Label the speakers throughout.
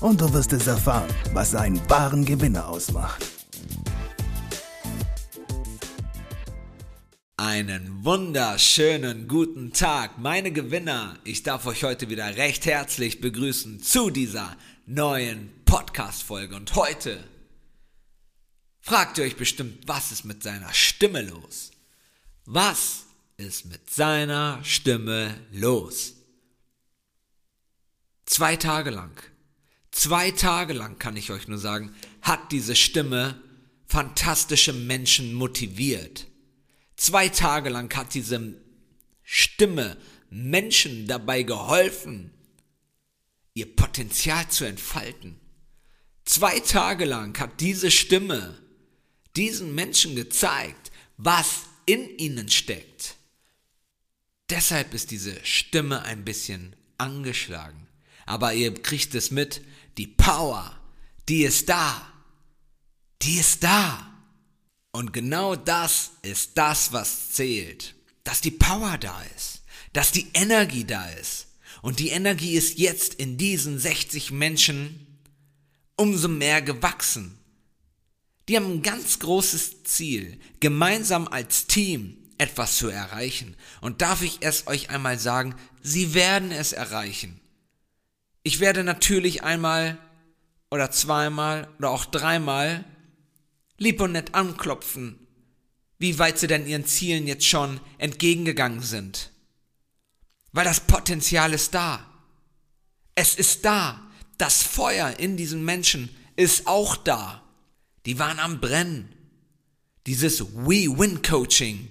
Speaker 1: und du wirst es erfahren, was einen wahren Gewinner ausmacht.
Speaker 2: Einen wunderschönen guten Tag, meine Gewinner. Ich darf euch heute wieder recht herzlich begrüßen zu dieser neuen Podcast-Folge. Und heute fragt ihr euch bestimmt, was ist mit seiner Stimme los? Was ist mit seiner Stimme los? Zwei Tage lang, zwei Tage lang kann ich euch nur sagen, hat diese Stimme fantastische Menschen motiviert Zwei Tage lang hat diese Stimme Menschen dabei geholfen, ihr Potenzial zu entfalten. Zwei Tage lang hat diese Stimme diesen Menschen gezeigt, was in ihnen steckt. Deshalb ist diese Stimme ein bisschen angeschlagen. Aber ihr kriegt es mit, die Power, die ist da. Die ist da. Und genau das ist das, was zählt. Dass die Power da ist. Dass die Energie da ist. Und die Energie ist jetzt in diesen 60 Menschen umso mehr gewachsen. Die haben ein ganz großes Ziel, gemeinsam als Team etwas zu erreichen. Und darf ich es euch einmal sagen, sie werden es erreichen. Ich werde natürlich einmal oder zweimal oder auch dreimal lieb und nett anklopfen, wie weit sie denn ihren Zielen jetzt schon entgegengegangen sind. Weil das Potenzial ist da. Es ist da. Das Feuer in diesen Menschen ist auch da. Die waren am Brennen. Dieses We-Win-Coaching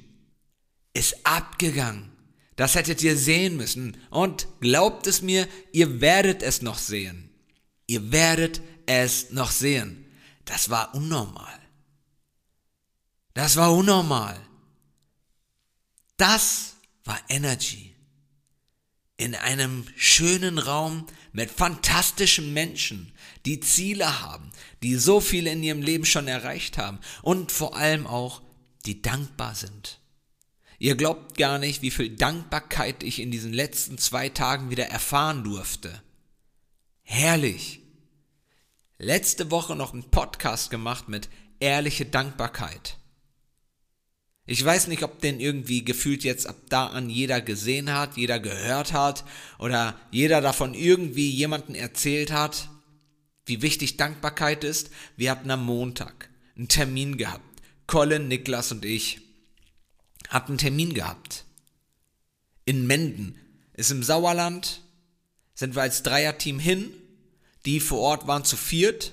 Speaker 2: ist abgegangen. Das hättet ihr sehen müssen. Und glaubt es mir, ihr werdet es noch sehen. Ihr werdet es noch sehen. Das war unnormal. Das war unnormal. Das war Energy. In einem schönen Raum mit fantastischen Menschen, die Ziele haben, die so viel in ihrem Leben schon erreicht haben und vor allem auch, die dankbar sind. Ihr glaubt gar nicht, wie viel Dankbarkeit ich in diesen letzten zwei Tagen wieder erfahren durfte. Herrlich. Letzte Woche noch einen Podcast gemacht mit ehrliche Dankbarkeit. Ich weiß nicht, ob den irgendwie gefühlt jetzt ab da an jeder gesehen hat, jeder gehört hat oder jeder davon irgendwie jemanden erzählt hat, wie wichtig Dankbarkeit ist. Wir hatten am Montag einen Termin gehabt. Colin, Niklas und ich hatten einen Termin gehabt. In Menden. Ist im Sauerland. Sind wir als Dreierteam hin. Die vor Ort waren zu viert.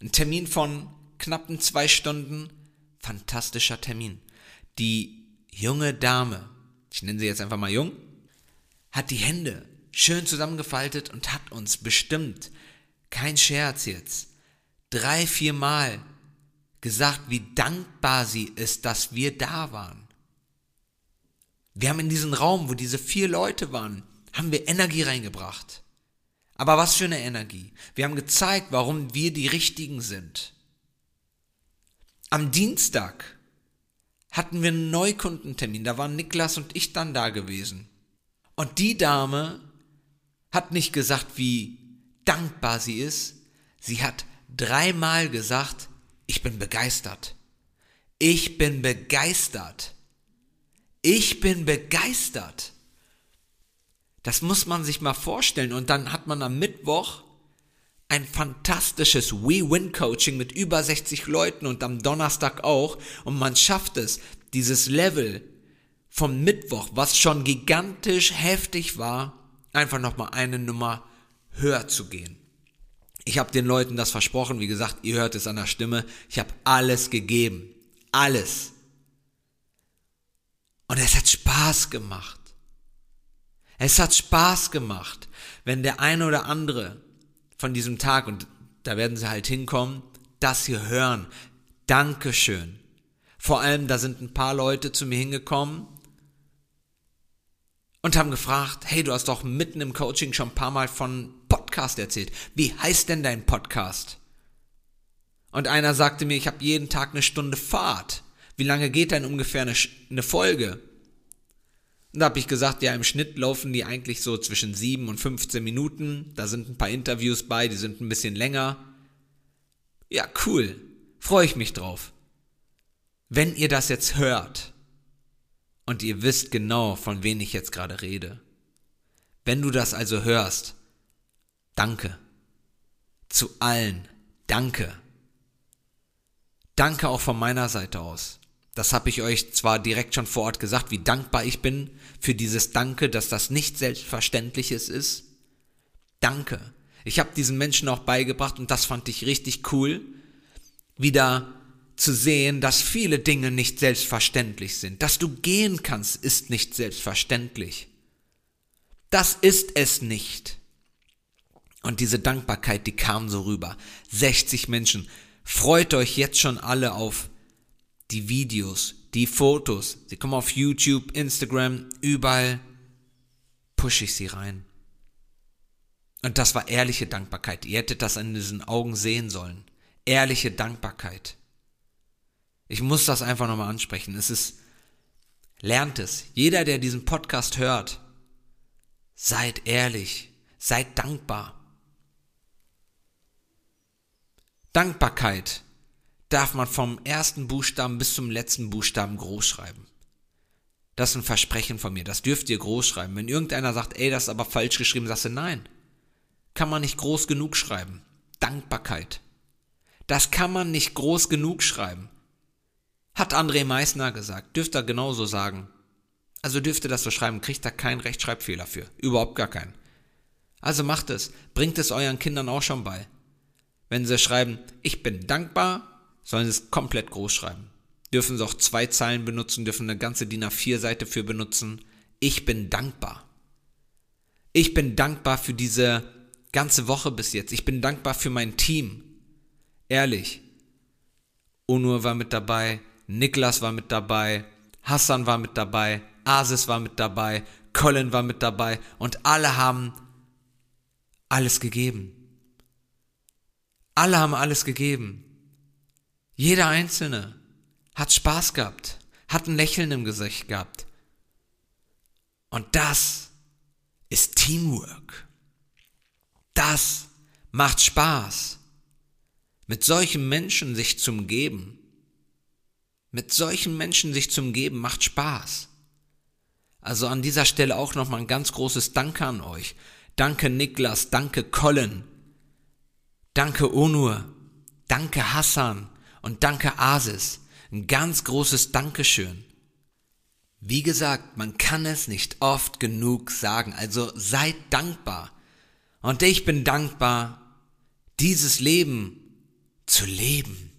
Speaker 2: Ein Termin von knappen zwei Stunden fantastischer Termin. Die junge Dame, ich nenne sie jetzt einfach mal jung, hat die Hände schön zusammengefaltet und hat uns bestimmt, kein Scherz jetzt, drei, vier Mal gesagt, wie dankbar sie ist, dass wir da waren. Wir haben in diesen Raum, wo diese vier Leute waren, haben wir Energie reingebracht. Aber was für eine Energie. Wir haben gezeigt, warum wir die Richtigen sind. Am Dienstag hatten wir einen Neukundentermin, da waren Niklas und ich dann da gewesen. Und die Dame hat nicht gesagt, wie dankbar sie ist, sie hat dreimal gesagt, ich bin begeistert. Ich bin begeistert. Ich bin begeistert. Das muss man sich mal vorstellen. Und dann hat man am Mittwoch ein fantastisches We-Win-Coaching mit über 60 Leuten und am Donnerstag auch. Und man schafft es, dieses Level vom Mittwoch, was schon gigantisch heftig war, einfach nochmal eine Nummer höher zu gehen. Ich habe den Leuten das versprochen, wie gesagt, ihr hört es an der Stimme. Ich habe alles gegeben. Alles. Und es hat Spaß gemacht. Es hat Spaß gemacht, wenn der eine oder andere von diesem Tag, und da werden sie halt hinkommen, das hier hören. Dankeschön. Vor allem, da sind ein paar Leute zu mir hingekommen und haben gefragt, hey, du hast doch mitten im Coaching schon ein paar Mal von Podcast erzählt. Wie heißt denn dein Podcast? Und einer sagte mir, ich habe jeden Tag eine Stunde Fahrt. Wie lange geht denn ungefähr eine, eine Folge? Und da habe ich gesagt, ja, im Schnitt laufen die eigentlich so zwischen 7 und 15 Minuten. Da sind ein paar Interviews bei, die sind ein bisschen länger. Ja, cool. Freue ich mich drauf. Wenn ihr das jetzt hört und ihr wisst genau, von wem ich jetzt gerade rede, wenn du das also hörst, danke. Zu allen, danke. Danke auch von meiner Seite aus. Das habe ich euch zwar direkt schon vor Ort gesagt, wie dankbar ich bin für dieses Danke, dass das nicht selbstverständliches ist. Danke. Ich habe diesen Menschen auch beigebracht und das fand ich richtig cool, wieder zu sehen, dass viele Dinge nicht selbstverständlich sind. Dass du gehen kannst, ist nicht selbstverständlich. Das ist es nicht. Und diese Dankbarkeit, die kam so rüber. 60 Menschen. Freut euch jetzt schon alle auf die Videos, die Fotos. Sie kommen auf YouTube, Instagram, überall pushe ich sie rein. Und das war ehrliche Dankbarkeit. Ihr hättet das in diesen Augen sehen sollen. Ehrliche Dankbarkeit. Ich muss das einfach nochmal ansprechen. Es ist, lernt es. Jeder, der diesen Podcast hört, seid ehrlich, seid dankbar. Dankbarkeit darf man vom ersten Buchstaben bis zum letzten Buchstaben groß schreiben. Das ist ein Versprechen von mir, das dürft ihr groß schreiben. Wenn irgendeiner sagt, ey, das ist aber falsch geschrieben, sagst du nein. Kann man nicht groß genug schreiben. Dankbarkeit. Das kann man nicht groß genug schreiben. Hat André Meissner gesagt. Dürft ihr genauso sagen. Also dürft ihr das so schreiben, kriegt da keinen Rechtschreibfehler für. Überhaupt gar keinen. Also macht es. Bringt es euren Kindern auch schon bei. Wenn sie schreiben, ich bin dankbar, sollen sie es komplett groß schreiben. Dürfen sie auch zwei Zeilen benutzen, dürfen eine ganze DIN A4-Seite für benutzen. Ich bin dankbar. Ich bin dankbar für diese ganze Woche bis jetzt. Ich bin dankbar für mein Team. Ehrlich. Onur war mit dabei, Niklas war mit dabei, Hassan war mit dabei, Asis war mit dabei, Colin war mit dabei und alle haben alles gegeben. Alle haben alles gegeben. Jeder Einzelne hat Spaß gehabt, hat ein Lächeln im Gesicht gehabt. Und das ist Teamwork. Das macht Spaß. Mit solchen Menschen sich zum Geben mit solchen Menschen sich zum Geben macht Spaß. Also an dieser Stelle auch nochmal ein ganz großes Danke an euch. Danke Niklas, danke Colin, danke Onur, danke Hassan und danke Asis. Ein ganz großes Dankeschön. Wie gesagt, man kann es nicht oft genug sagen, also seid dankbar. Und ich bin dankbar, dieses Leben zu leben.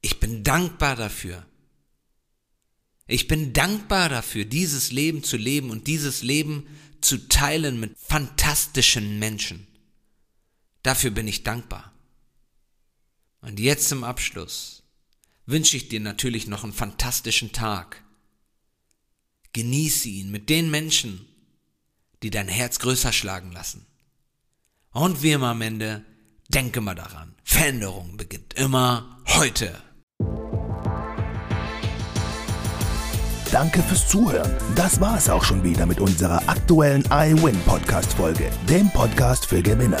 Speaker 2: Ich bin dankbar dafür. Ich bin dankbar dafür, dieses Leben zu leben und dieses Leben zu teilen mit fantastischen Menschen. Dafür bin ich dankbar. Und jetzt zum Abschluss wünsche ich dir natürlich noch einen fantastischen Tag. Genieße ihn mit den Menschen, die dein Herz größer schlagen lassen. Und wie immer am Ende, denke mal daran, Veränderung beginnt immer heute.
Speaker 1: Danke fürs Zuhören. Das war es auch schon wieder mit unserer aktuellen iWin Podcast Folge, dem Podcast für Gewinner.